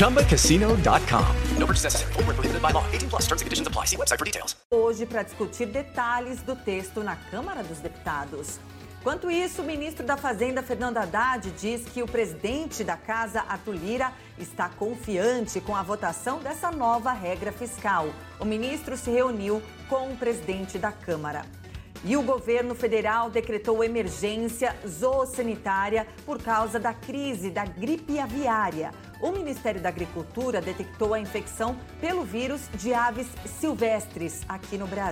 ChumbaCasino.com. No purchase necessary. Void where prohibited by law. 18 plus terms and conditions apply. See website for details. Hoje, para discutir detalhes do texto na Câmara dos Deputados. Enquanto isso, o ministro da Fazenda, Fernando Haddad, diz que o presidente da Casa, Arthur Lira, está confiante com a votação dessa nova regra fiscal. O ministro se reuniu com o presidente da Câmara. E o governo federal decretou emergência zoossanitária por causa da crise da gripe aviária. O Ministério da Agricultura detectou a infecção pelo vírus de aves silvestres aqui no Brasil.